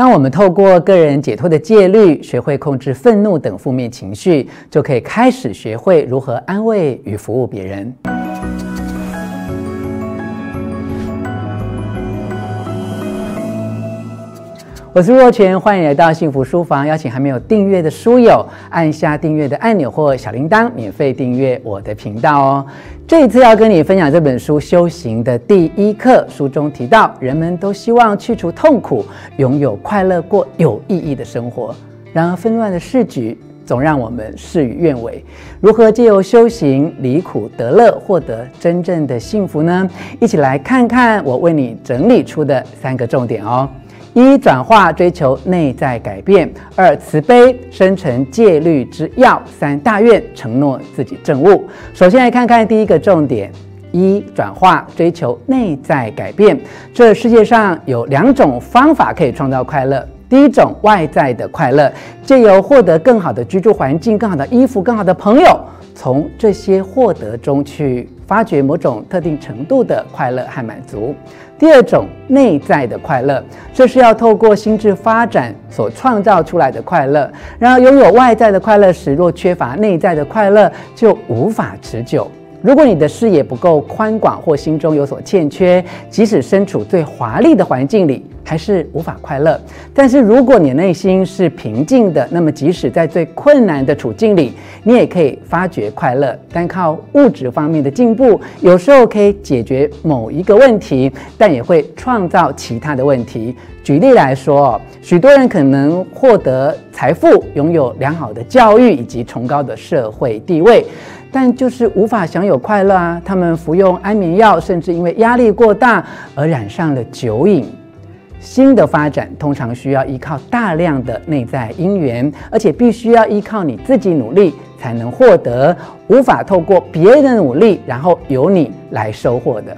当我们透过个人解脱的戒律，学会控制愤怒等负面情绪，就可以开始学会如何安慰与服务别人。我是若泉，欢迎来到幸福书房。邀请还没有订阅的书友按下订阅的按钮或小铃铛，免费订阅我的频道哦。这一次要跟你分享这本书《修行的第一课》，书中提到，人们都希望去除痛苦，拥有快乐，过有意义的生活。然而，纷乱的世局总让我们事与愿违。如何借由修行离苦得乐，获得真正的幸福呢？一起来看看我为你整理出的三个重点哦。一、转化追求内在改变；二、慈悲生成戒律之要；三、大愿承诺自己正悟。首先来看看第一个重点：一、转化追求内在改变。这世界上有两种方法可以创造快乐。第一种外在的快乐，借由获得更好的居住环境、更好的衣服、更好的朋友，从这些获得中去发掘某种特定程度的快乐和满足。第二种内在的快乐，这是要透过心智发展所创造出来的快乐。然而，拥有外在的快乐时，若缺乏内在的快乐，就无法持久。如果你的视野不够宽广，或心中有所欠缺，即使身处最华丽的环境里，还是无法快乐。但是，如果你内心是平静的，那么即使在最困难的处境里，你也可以发掘快乐。单靠物质方面的进步，有时候可以解决某一个问题，但也会创造其他的问题。举例来说，许多人可能获得财富，拥有良好的教育以及崇高的社会地位。但就是无法享有快乐啊！他们服用安眠药，甚至因为压力过大而染上了酒瘾。新的发展通常需要依靠大量的内在因缘，而且必须要依靠你自己努力才能获得，无法透过别人的努力，然后由你来收获的。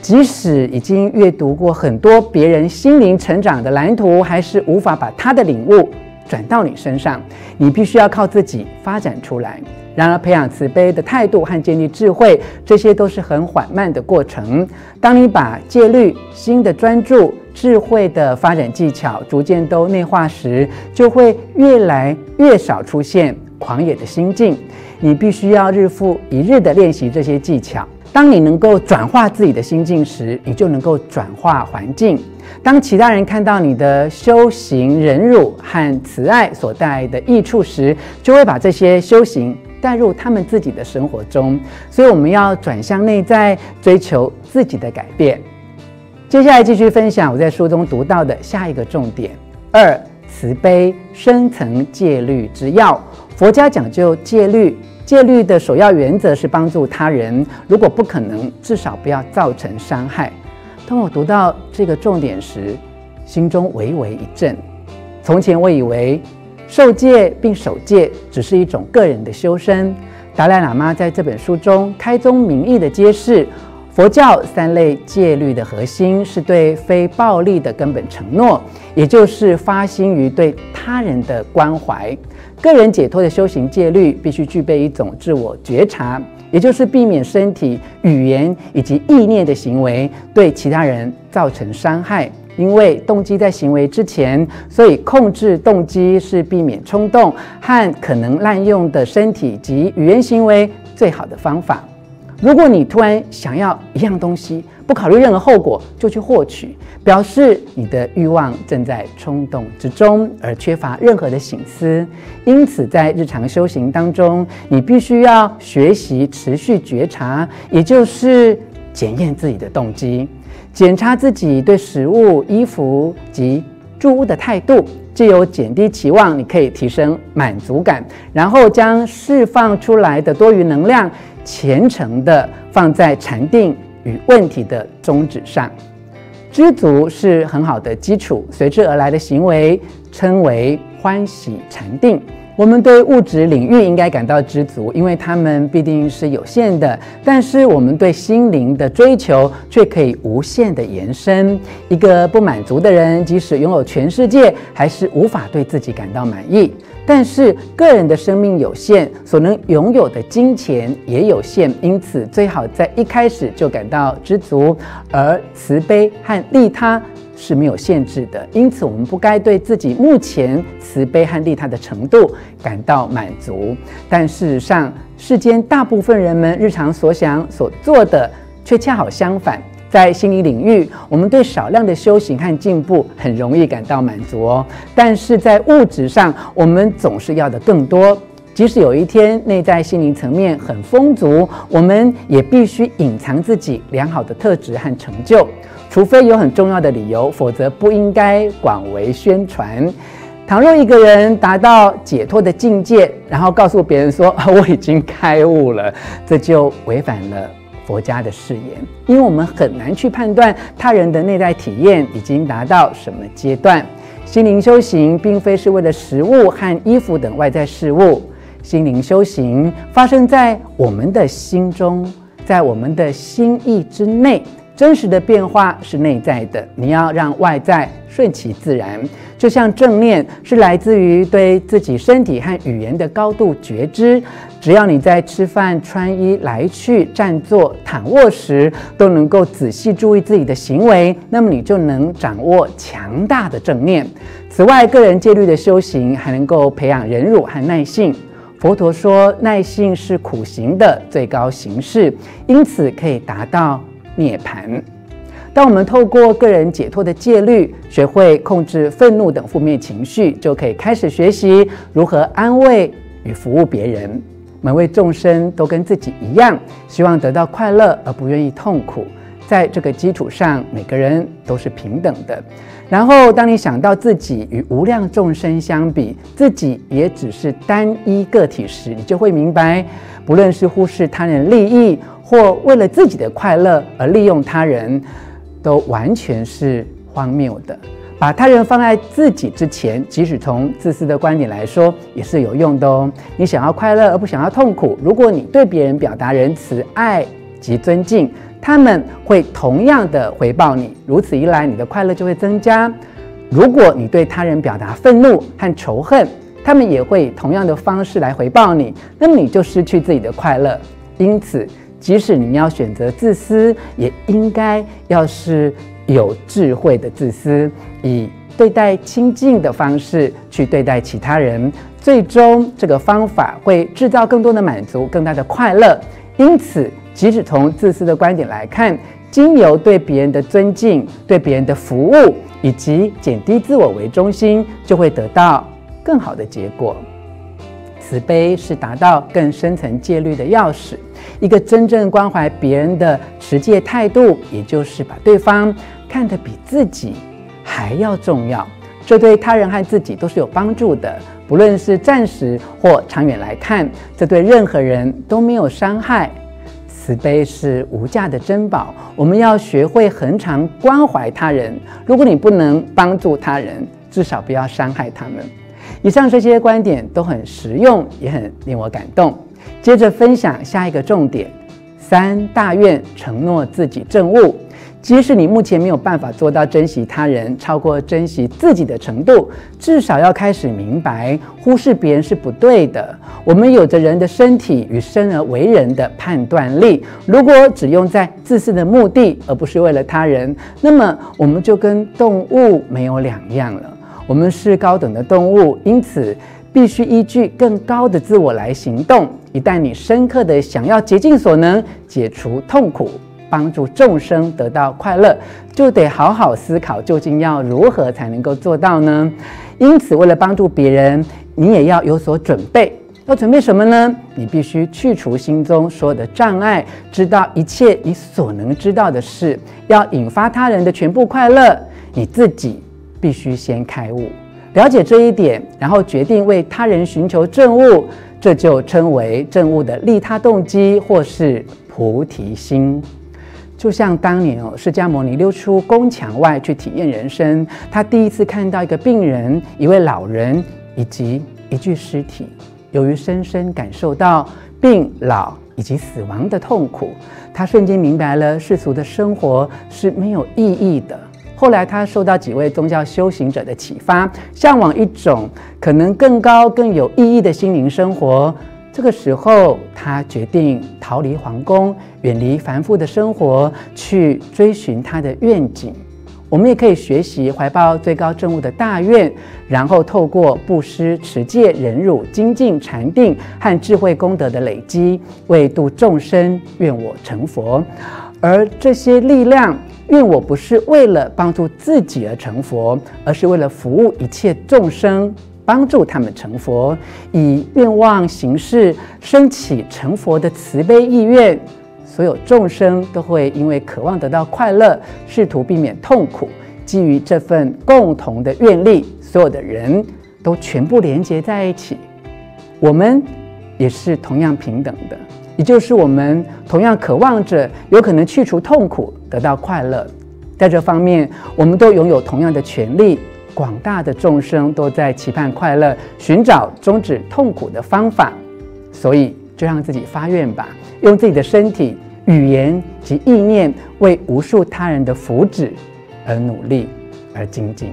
即使已经阅读过很多别人心灵成长的蓝图，还是无法把他的领悟转到你身上。你必须要靠自己发展出来。然而，培养慈悲的态度和建立智慧，这些都是很缓慢的过程。当你把戒律、心的专注、智慧的发展技巧逐渐都内化时，就会越来越少出现狂野的心境。你必须要日复一日地练习这些技巧。当你能够转化自己的心境时，你就能够转化环境。当其他人看到你的修行、忍辱和慈爱所带来的益处时，就会把这些修行。带入他们自己的生活中，所以我们要转向内在，追求自己的改变。接下来继续分享我在书中读到的下一个重点：二、慈悲深层戒律之要。佛家讲究戒律，戒律的首要原则是帮助他人，如果不可能，至少不要造成伤害。当我读到这个重点时，心中微微一震。从前我以为。受戒并守戒只是一种个人的修身。达赖喇嘛在这本书中开宗明义地揭示，佛教三类戒律的核心是对非暴力的根本承诺，也就是发心于对他人的关怀。个人解脱的修行戒律必须具备一种自我觉察，也就是避免身体、语言以及意念的行为对其他人造成伤害。因为动机在行为之前，所以控制动机是避免冲动和可能滥用的身体及语言行为最好的方法。如果你突然想要一样东西，不考虑任何后果就去获取，表示你的欲望正在冲动之中，而缺乏任何的省思。因此，在日常修行当中，你必须要学习持续觉察，也就是检验自己的动机。检查自己对食物、衣服及住屋的态度，既有减低期望，你可以提升满足感，然后将释放出来的多余能量虔诚地放在禅定与问题的宗旨上。知足是很好的基础，随之而来的行为称为欢喜禅定。我们对物质领域应该感到知足，因为它们必定是有限的；但是我们对心灵的追求却可以无限的延伸。一个不满足的人，即使拥有全世界，还是无法对自己感到满意。但是个人的生命有限，所能拥有的金钱也有限，因此最好在一开始就感到知足，而慈悲和利他。是没有限制的，因此我们不该对自己目前慈悲和利他的程度感到满足。但事实上，世间大部分人们日常所想所做的，却恰好相反。在心理领域，我们对少量的修行和进步很容易感到满足哦，但是在物质上，我们总是要的更多。即使有一天内在心灵层面很丰足，我们也必须隐藏自己良好的特质和成就，除非有很重要的理由，否则不应该广为宣传。倘若一个人达到解脱的境界，然后告诉别人说 我已经开悟了，这就违反了佛家的誓言，因为我们很难去判断他人的内在体验已经达到什么阶段。心灵修行并非是为了食物和衣服等外在事物。心灵修行发生在我们的心中，在我们的心意之内。真实的变化是内在的，你要让外在顺其自然。就像正念是来自于对自己身体和语言的高度觉知。只要你在吃饭、穿衣、来去、站坐、躺卧时都能够仔细注意自己的行为，那么你就能掌握强大的正念。此外，个人戒律的修行还能够培养忍辱和耐性。佛陀说，耐性是苦行的最高形式，因此可以达到涅槃。当我们透过个人解脱的戒律，学会控制愤怒等负面情绪，就可以开始学习如何安慰与服务别人。每位众生都跟自己一样，希望得到快乐而不愿意痛苦。在这个基础上，每个人都是平等的。然后，当你想到自己与无量众生相比，自己也只是单一个体时，你就会明白，不论是忽视他人利益，或为了自己的快乐而利用他人，都完全是荒谬的。把他人放在自己之前，即使从自私的观点来说，也是有用的哦。你想要快乐而不想要痛苦，如果你对别人表达仁慈、爱及尊敬。他们会同样的回报你，如此一来，你的快乐就会增加。如果你对他人表达愤怒和仇恨，他们也会以同样的方式来回报你，那么你就失去自己的快乐。因此，即使你要选择自私，也应该要是有智慧的自私，以对待亲近的方式去对待其他人。最终，这个方法会制造更多的满足，更大的快乐。因此。即使从自私的观点来看，经由对别人的尊敬、对别人的服务，以及减低自我为中心，就会得到更好的结果。慈悲是达到更深层戒律的钥匙。一个真正关怀别人的持戒态度，也就是把对方看得比自己还要重要，这对他人和自己都是有帮助的。不论是暂时或长远来看，这对任何人都没有伤害。慈悲是无价的珍宝，我们要学会恒常关怀他人。如果你不能帮助他人，至少不要伤害他们。以上这些观点都很实用，也很令我感动。接着分享下一个重点：三大愿承诺自己正悟。即使你目前没有办法做到珍惜他人超过珍惜自己的程度，至少要开始明白，忽视别人是不对的。我们有着人的身体与生而为人的判断力，如果只用在自私的目的，而不是为了他人，那么我们就跟动物没有两样了。我们是高等的动物，因此必须依据更高的自我来行动。一旦你深刻的想要竭尽所能解除痛苦，帮助众生得到快乐，就得好好思考，究竟要如何才能够做到呢？因此，为了帮助别人，你也要有所准备。要准备什么呢？你必须去除心中所有的障碍，知道一切你所能知道的事。要引发他人的全部快乐，你自己必须先开悟，了解这一点，然后决定为他人寻求证悟，这就称为证悟的利他动机，或是菩提心。就像当年哦，释迦牟尼溜出宫墙外去体验人生，他第一次看到一个病人、一位老人以及一具尸体。由于深深感受到病老以及死亡的痛苦，他瞬间明白了世俗的生活是没有意义的。后来，他受到几位宗教修行者的启发，向往一种可能更高、更有意义的心灵生活。这个时候，他决定逃离皇宫，远离繁复的生活，去追寻他的愿景。我们也可以学习怀抱最高正悟的大愿，然后透过布施、持戒、忍辱、精进、禅定和智慧功德的累积，为度众生，愿我成佛。而这些力量，愿我不是为了帮助自己而成佛，而是为了服务一切众生，帮助他们成佛，以愿望形式，升起成佛的慈悲意愿。所有众生都会因为渴望得到快乐，试图避免痛苦。基于这份共同的愿力，所有的人都全部连结在一起。我们也是同样平等的，也就是我们同样渴望着有可能去除痛苦，得到快乐。在这方面，我们都拥有同样的权利。广大的众生都在期盼快乐，寻找终止痛苦的方法。所以，就让自己发愿吧。用自己的身体、语言及意念，为无数他人的福祉而努力而精进。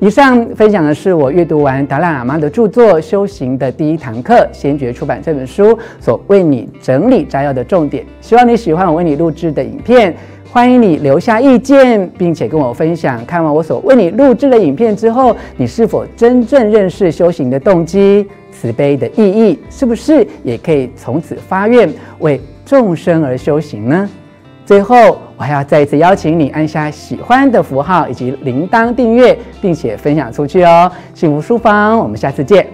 以上分享的是我阅读完达赖喇嘛的著作《修行的第一堂课》，先觉出版这本书所为你整理摘要的重点。希望你喜欢我为你录制的影片，欢迎你留下意见，并且跟我分享。看完我所为你录制的影片之后，你是否真正认识修行的动机？慈悲的意义是不是也可以从此发愿为众生而修行呢？最后，我还要再一次邀请你按下喜欢的符号以及铃铛订阅，并且分享出去哦。幸福书房，我们下次见。